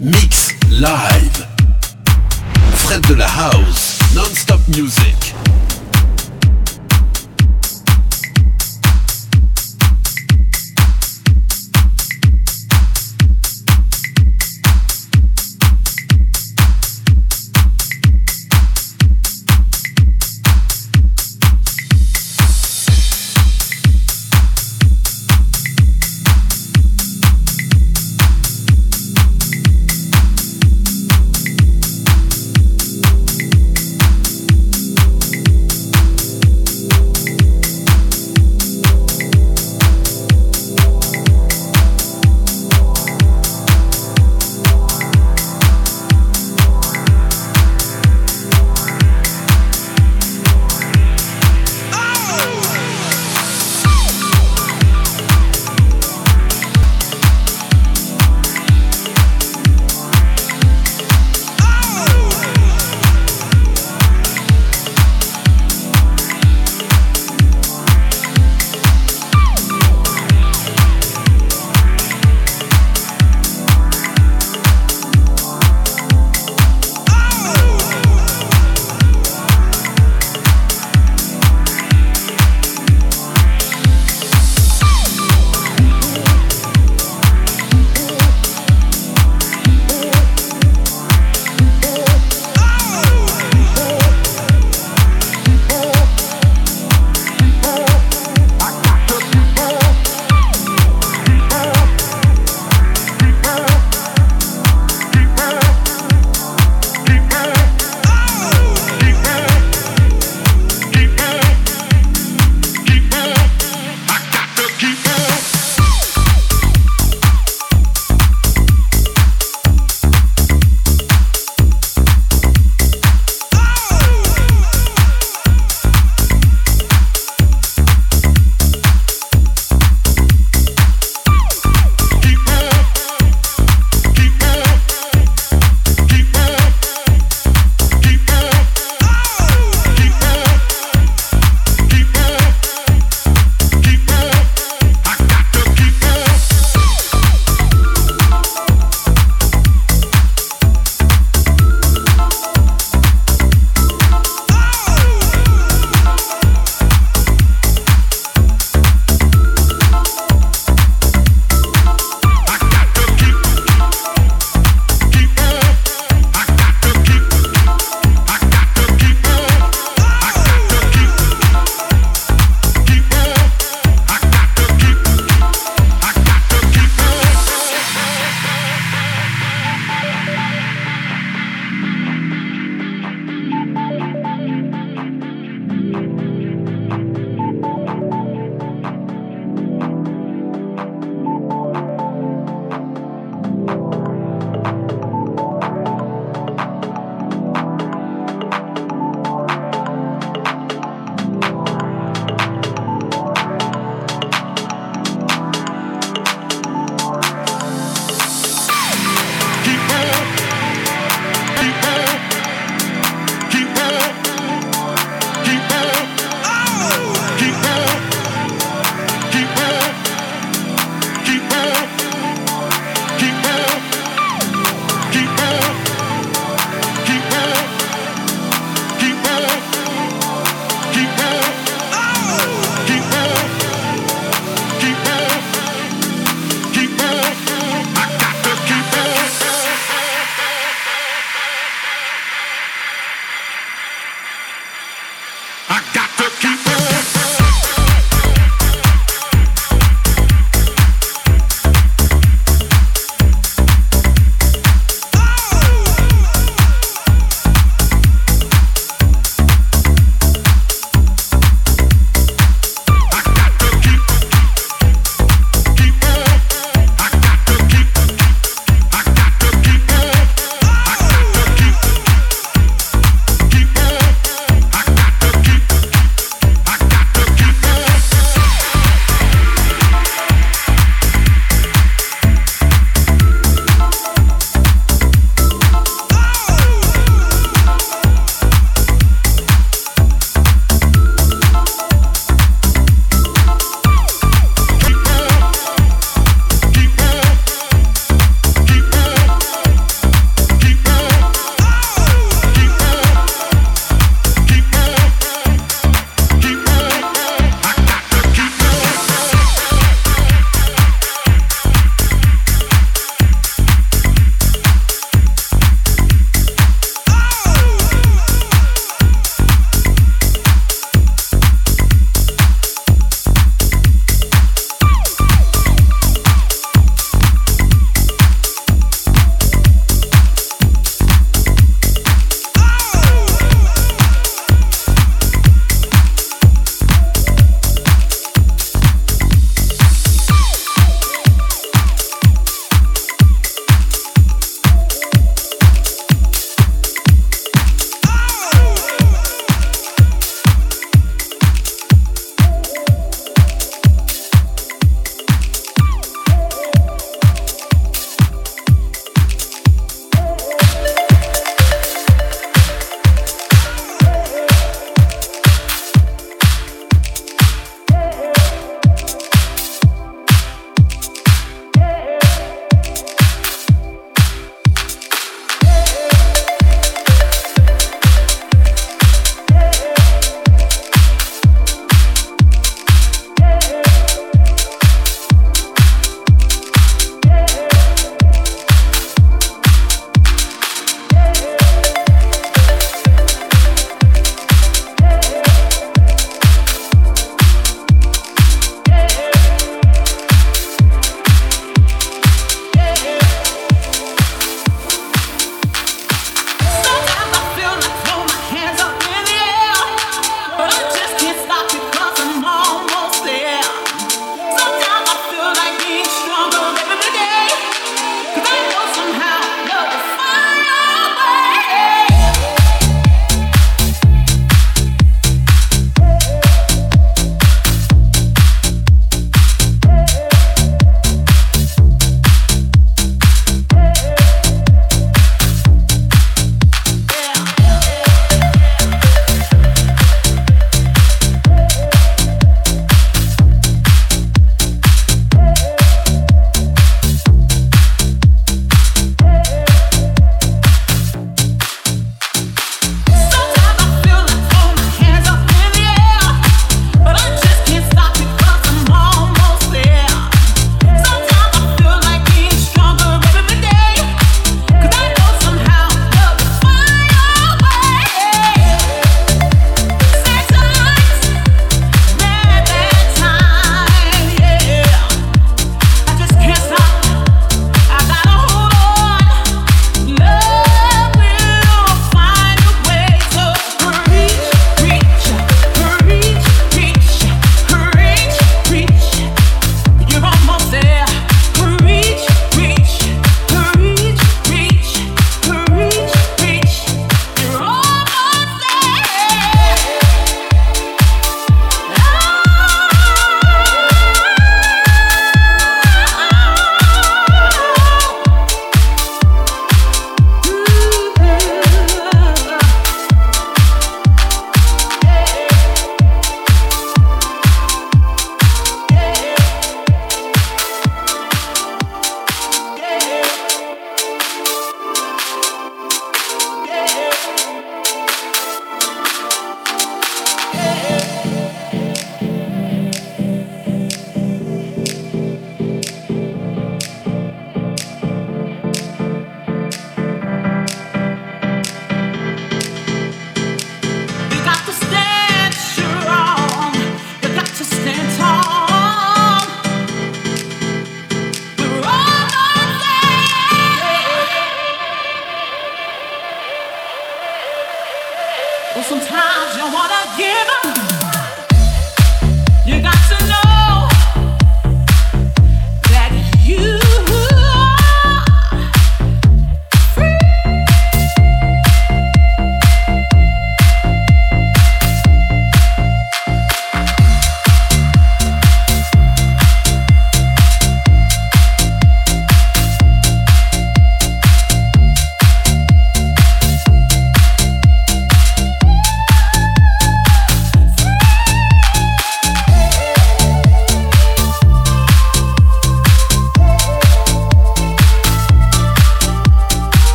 Mix live. Fred de la House, non-stop music.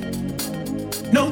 Never know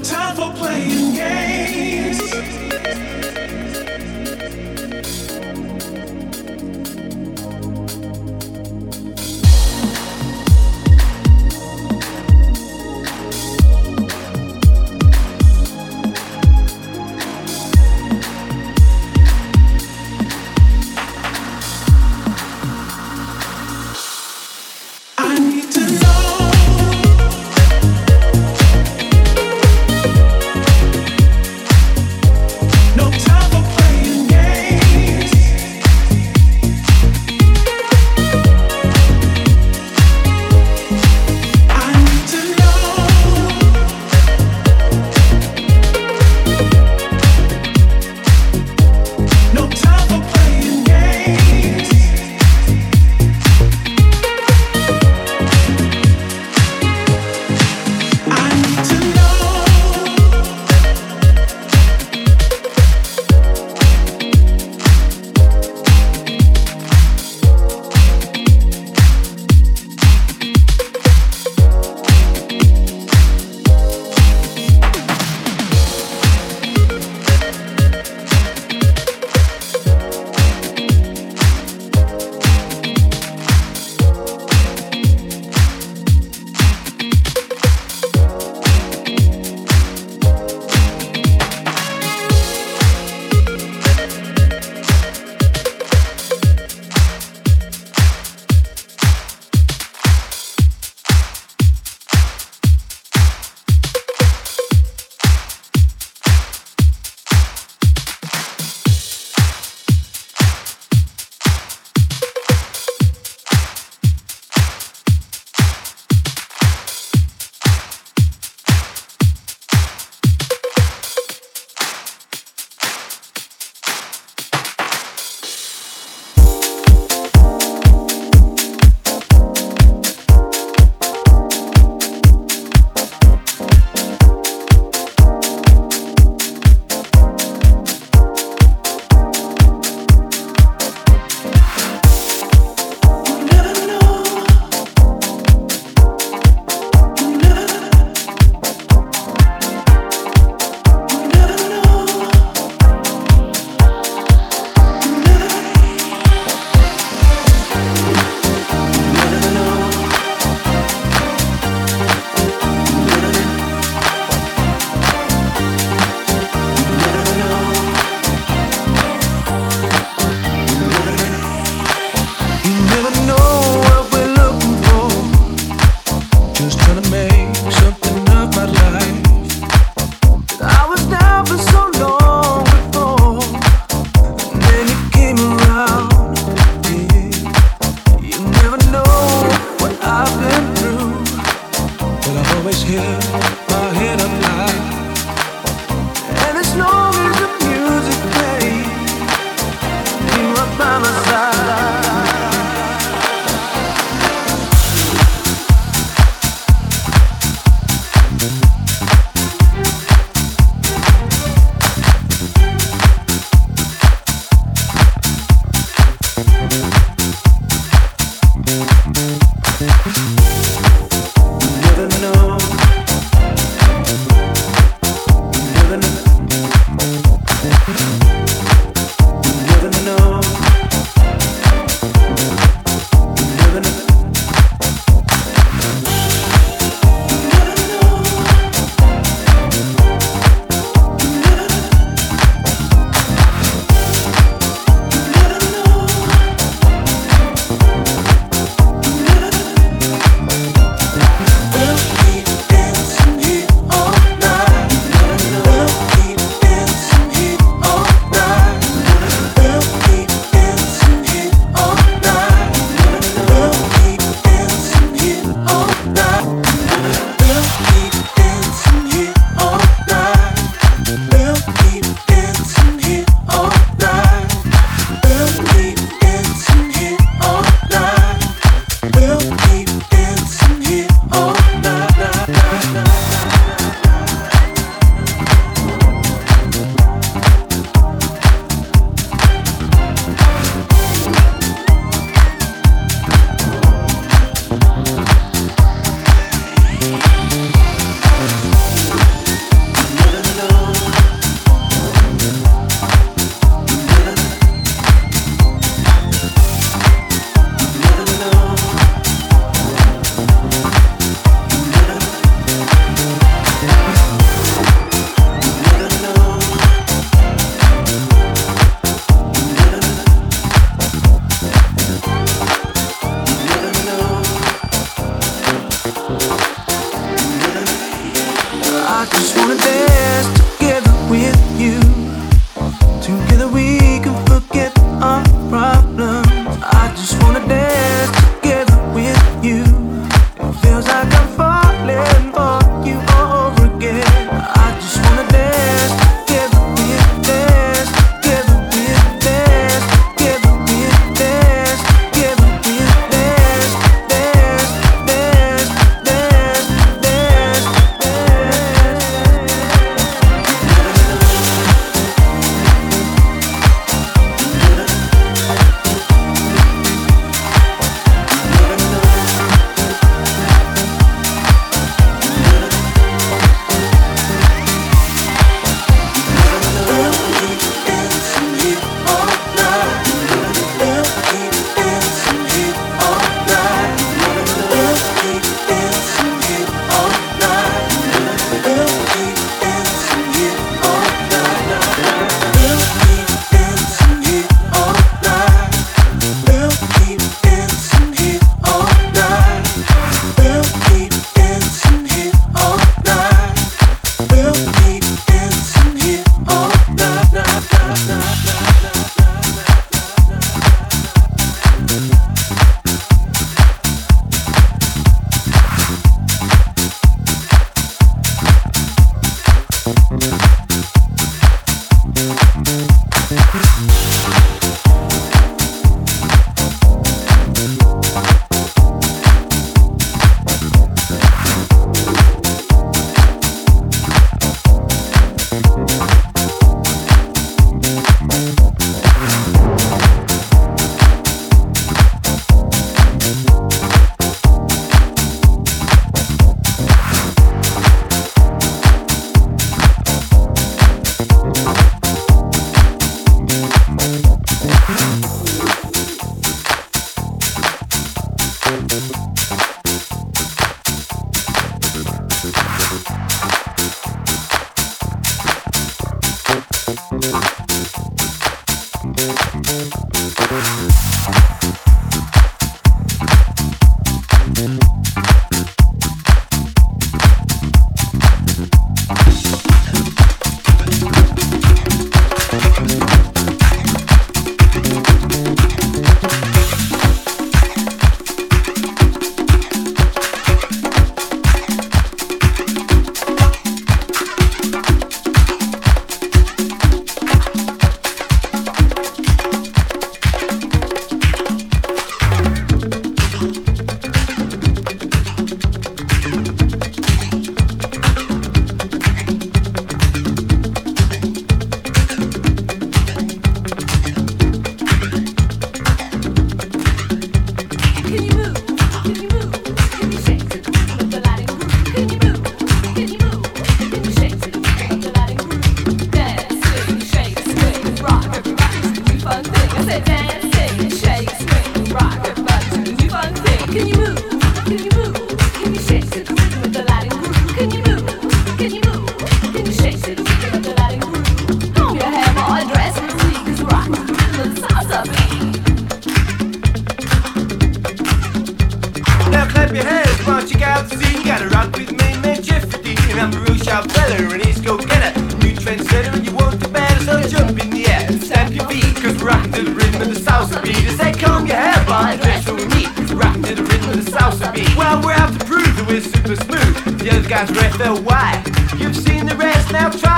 I come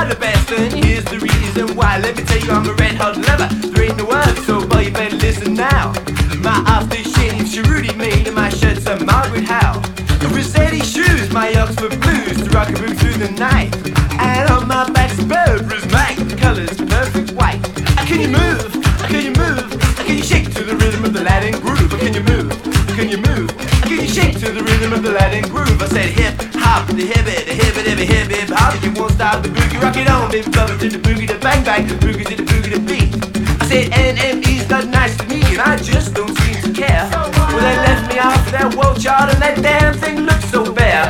now the best. And here's the reason why. Let me tell you, I'm a red hot lover. There ain't no other, so boy, you better listen now. My aftershave, Cerruti made, and my shirt's a Margaret Howell. Rossetti shoes, my Oxford blues, to rock a room through the night. To the rhythm of the Latin groove? I said hip hop, the hip it, the hip it, hip hip hip hop. You won't stop the boogie, rock it on, baby, bubble to the boogie, the bang bang, the boogie to the boogie, the beat. I said NME's not nice to me, and I just don't seem to care. Well, they left me off of that world chart, and that damn thing looks so bare.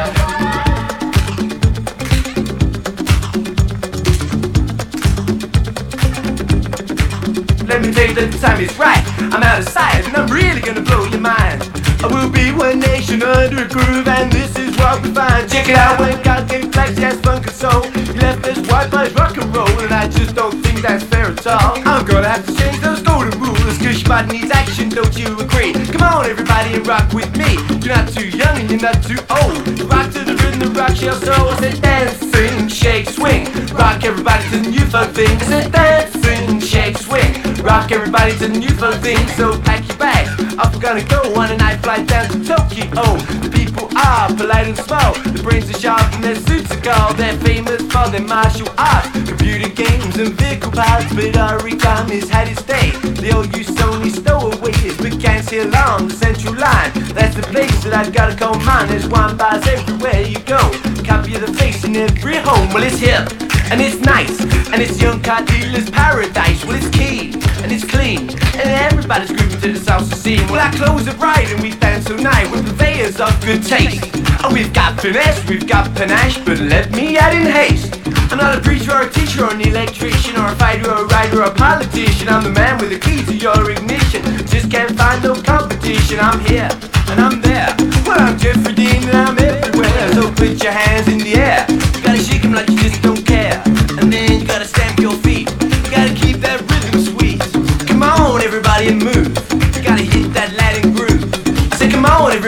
Let me tell you that the time is right. I'm out of sight, and I'm really gonna blow your mind. I will be one nation under a groove, and this is what we find. Check it out when God gave flex, yes, funk and soul. He left us white boys rock and roll, and I just don't think that's fair at all. I'm gonna have to change those golden rules, cause your needs action, don't you agree? Come on, everybody, and rock with me. You're not too young and you're not too old. Rock to the rhythm rock your soul. Say dance, sing, shake, swing. Rock everybody to the new folk thing. Say dance, sing, shake, swing. Rock everybody to the new folk thing. So pack your bags. Off we're gonna go on a night flight down to Tokyo. The people are polite and small. The brains are sharp and their suits are gold. They're famous for their martial arts, computer games and vehicle parts. But origami's had its day. They all use Sony stowaways, but can't see along the central line. That's the place that I've gotta call mine. There's wine bars everywhere you go. Copy of the face in every home. Well, it's hip and it's nice and it's young car dealer's paradise. Well, it's keen and it's clean and everybody's grooving to the salsa scene. Well, our clothes are bright and we dance all night. We're purveyors of good taste. Oh, we've got finesse, we've got panache, but let me add in haste. I'm not a preacher or a teacher or an electrician or a fighter or a writer or a politician. I'm the man with the key to your ignition. Just can't find no competition. I'm here and I'm there. Well, I'm Geoffrey Deane and I'm everywhere. So put your hands in the air. You gotta shake 'em like you just don't care. And then you gotta stamp your feet. You gotta keep that rhythm sweet. Come on, everybody, and move.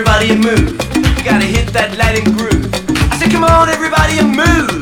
Everybody, and move. You gotta hit that Latin groove. I said, come on, everybody, and move.